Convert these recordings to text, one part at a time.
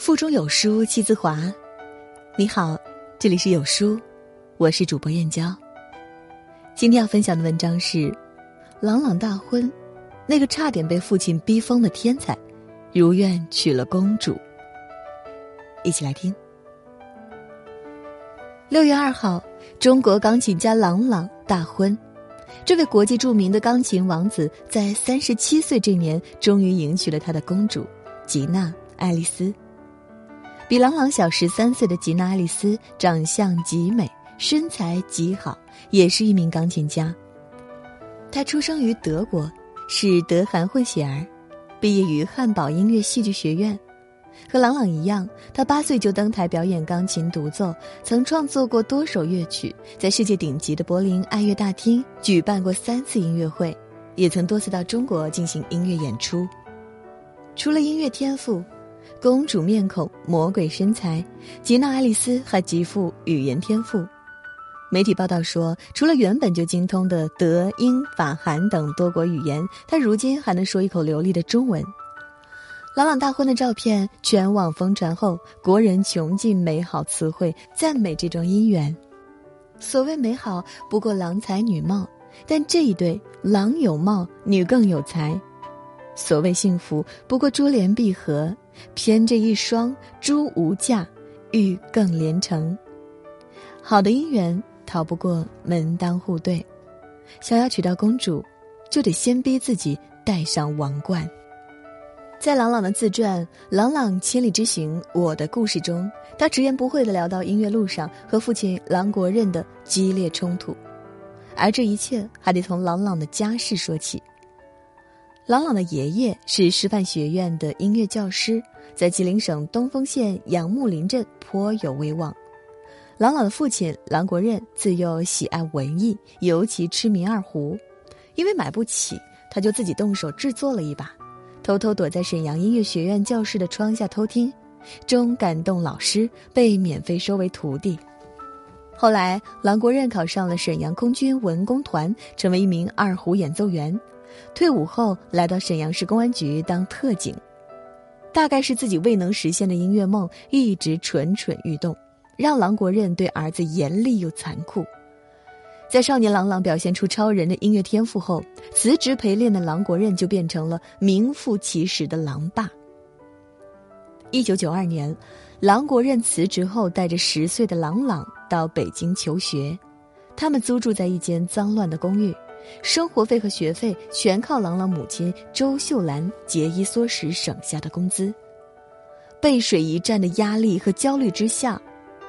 腹中有书气自华。你好，这里是有书，我是主播燕娇。今天要分享的文章是：朗朗大婚，那个差点被父亲逼疯的天才，如愿娶了公主。一起来听。六月二号，中国钢琴家朗朗大婚，这位国际著名的钢琴王子在三十七岁这年，终于迎娶了他的公主吉娜·爱丽丝。比朗朗小十三岁的吉娜·爱丽丝长相极美，身材极好，也是一名钢琴家。她出生于德国，是德韩混血儿，毕业于汉堡音乐戏剧学院。和朗朗一样，他八岁就登台表演钢琴独奏，曾创作过多首乐曲，在世界顶级的柏林爱乐大厅举办过三次音乐会，也曾多次到中国进行音乐演出。除了音乐天赋。公主面孔，魔鬼身材，吉娜·爱丽丝还极富语言天赋。媒体报道说，除了原本就精通的德、英、法、韩等多国语言，她如今还能说一口流利的中文。朗朗大婚的照片全网疯传后，国人穷尽美好词汇赞美这桩姻缘。所谓美好，不过郎才女貌，但这一对郎有貌，女更有才。所谓幸福，不过珠联璧合。偏这一双，珠无价，玉更连城。好的姻缘逃不过门当户对，想要娶到公主，就得先逼自己戴上王冠。在朗朗的自传《朗朗千里之行：我的故事》中，他直言不讳地聊到音乐路上和父亲郎国任的激烈冲突，而这一切还得从朗朗的家世说起。朗朗的爷爷是师范学院的音乐教师，在吉林省东丰县杨木林镇颇有威望。朗朗的父亲郎国任自幼喜爱文艺，尤其痴迷二胡，因为买不起，他就自己动手制作了一把，偷偷躲在沈阳音乐学院教室的窗下偷听，终感动老师，被免费收为徒弟。后来，郎国任考上了沈阳空军文工团，成为一名二胡演奏员。退伍后，来到沈阳市公安局当特警，大概是自己未能实现的音乐梦一直蠢蠢欲动，让郎国任对儿子严厉又残酷。在少年郎朗表现出超人的音乐天赋后，辞职陪练的郎国任就变成了名副其实的狼爸。一九九二年，郎国任辞职后，带着十岁的郎朗到北京求学，他们租住在一间脏乱的公寓。生活费和学费全靠朗朗母亲周秀兰节衣缩食省下的工资。背水一战的压力和焦虑之下，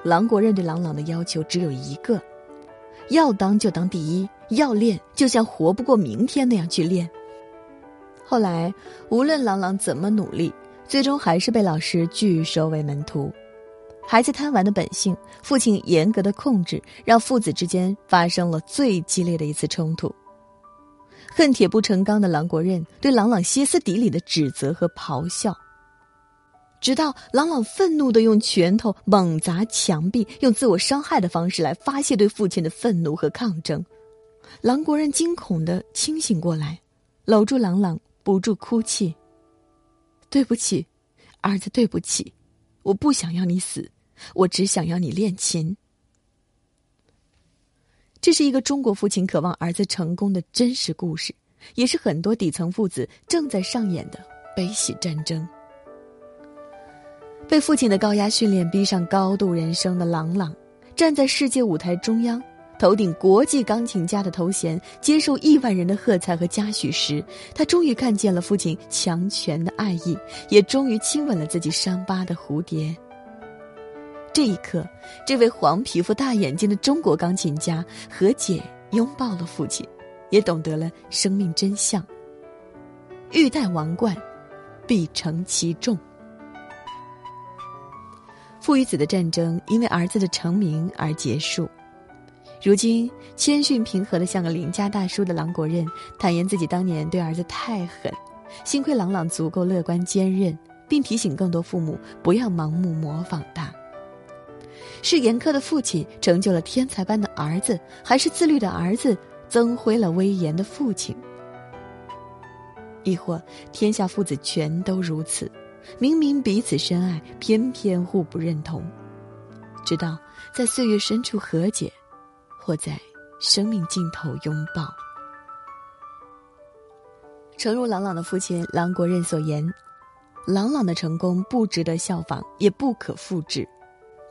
郎国任对郎朗的要求只有一个：要当就当第一，要练就像活不过明天那样去练。后来，无论郎朗怎么努力，最终还是被老师拒收为门徒。孩子贪玩的本性，父亲严格的控制，让父子之间发生了最激烈的一次冲突。恨铁不成钢的郎国任对郎朗歇斯底里的指责和咆哮，直到郎朗愤怒的用拳头猛砸墙壁，用自我伤害的方式来发泄对父亲的愤怒和抗争。郎国任惊恐的清醒过来，搂住郎朗，不住哭泣：“对不起，儿子，对不起，我不想要你死，我只想要你练琴。”这是一个中国父亲渴望儿子成功的真实故事，也是很多底层父子正在上演的悲喜战争。被父亲的高压训练逼上高度人生的朗朗，站在世界舞台中央，头顶国际钢琴家的头衔，接受亿万人的喝彩和嘉许时，他终于看见了父亲强权的爱意，也终于亲吻了自己伤疤的蝴蝶。这一刻，这位黄皮肤、大眼睛的中国钢琴家和解拥抱了父亲，也懂得了生命真相。欲戴王冠，必承其重。父与子的战争因为儿子的成名而结束。如今，谦逊平和的像个邻家大叔的郎国任坦言自己当年对儿子太狠，幸亏郎朗足够乐观坚韧，并提醒更多父母不要盲目模仿他。是严苛的父亲成就了天才般的儿子，还是自律的儿子增辉了威严的父亲？亦或天下父子全都如此，明明彼此深爱，偏偏互不认同，直到在岁月深处和解，或在生命尽头拥抱。诚如朗朗的父亲郎国任所言，朗朗的成功不值得效仿，也不可复制。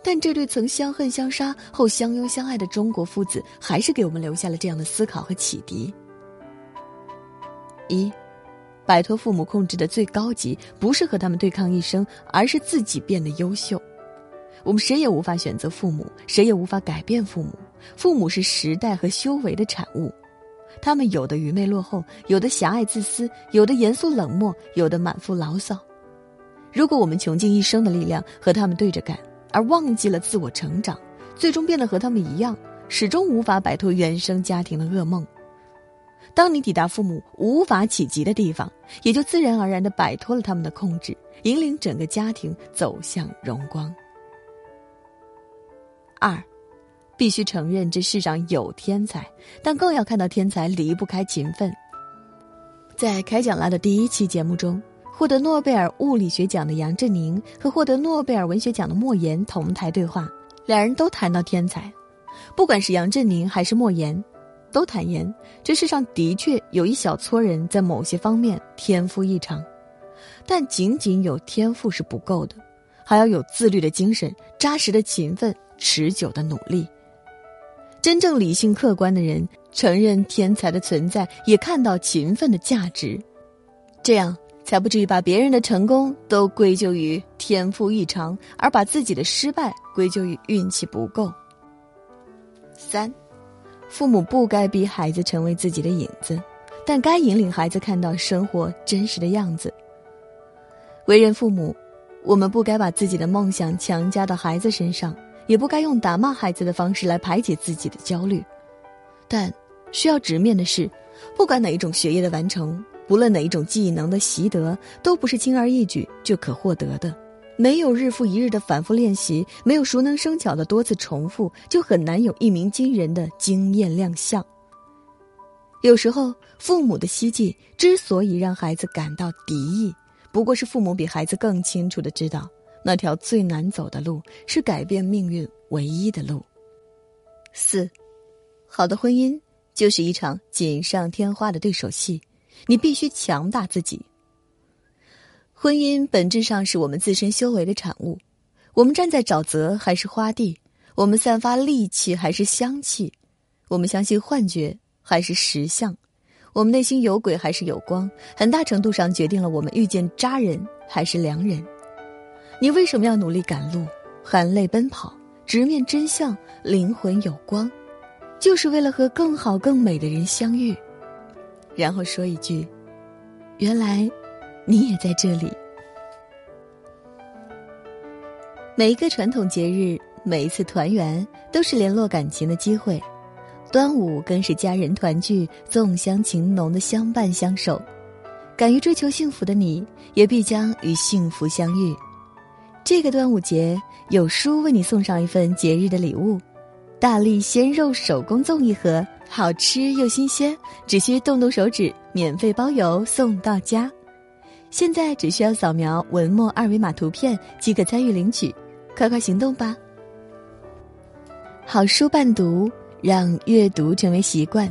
但这对曾相恨相杀后相拥相爱的中国父子，还是给我们留下了这样的思考和启迪：一，摆脱父母控制的最高级，不是和他们对抗一生，而是自己变得优秀。我们谁也无法选择父母，谁也无法改变父母。父母是时代和修为的产物，他们有的愚昧落后，有的狭隘自私，有的严肃冷漠，有的满腹牢骚。如果我们穷尽一生的力量和他们对着干，而忘记了自我成长，最终变得和他们一样，始终无法摆脱原生家庭的噩梦。当你抵达父母无法企及的地方，也就自然而然的摆脱了他们的控制，引领整个家庭走向荣光。二，必须承认这世上有天才，但更要看到天才离不开勤奋。在开讲啦的第一期节目中。获得诺贝尔物理学奖的杨振宁和获得诺贝尔文学奖的莫言同台对话，两人都谈到天才。不管是杨振宁还是莫言，都坦言这世上的确有一小撮人在某些方面天赋异常，但仅仅有天赋是不够的，还要有自律的精神、扎实的勤奋、持久的努力。真正理性客观的人承认天才的存在，也看到勤奋的价值，这样。才不至于把别人的成功都归咎于天赋异常，而把自己的失败归咎于运气不够。三，父母不该逼孩子成为自己的影子，但该引领孩子看到生活真实的样子。为人父母，我们不该把自己的梦想强加到孩子身上，也不该用打骂孩子的方式来排解自己的焦虑。但需要直面的是，不管哪一种学业的完成。不论哪一种技能的习得，都不是轻而易举就可获得的。没有日复一日的反复练习，没有熟能生巧的多次重复，就很难有一鸣惊人的惊艳亮相。有时候，父母的希冀之所以让孩子感到敌意，不过是父母比孩子更清楚的知道，那条最难走的路是改变命运唯一的路。四，好的婚姻就是一场锦上添花的对手戏。你必须强大自己。婚姻本质上是我们自身修为的产物。我们站在沼泽还是花地？我们散发戾气还是香气？我们相信幻觉还是实相？我们内心有鬼还是有光？很大程度上决定了我们遇见渣人还是良人。你为什么要努力赶路、含泪奔跑、直面真相？灵魂有光，就是为了和更好、更美的人相遇。然后说一句：“原来，你也在这里。”每一个传统节日，每一次团圆，都是联络感情的机会。端午更是家人团聚、粽香情浓的相伴相守。敢于追求幸福的你，也必将与幸福相遇。这个端午节，有书为你送上一份节日的礼物。大力鲜肉手工粽一盒，好吃又新鲜，只需动动手指，免费包邮送到家。现在只需要扫描文末二维码图片即可参与领取，快快行动吧！好书伴读，让阅读成为习惯。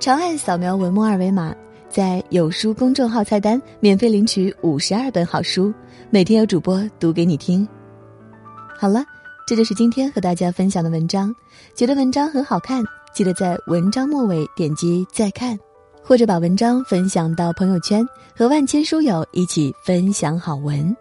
长按扫描文末二维码，在有书公众号菜单免费领取五十二本好书，每天有主播读给你听。好了。这就是今天和大家分享的文章，觉得文章很好看，记得在文章末尾点击再看，或者把文章分享到朋友圈，和万千书友一起分享好文。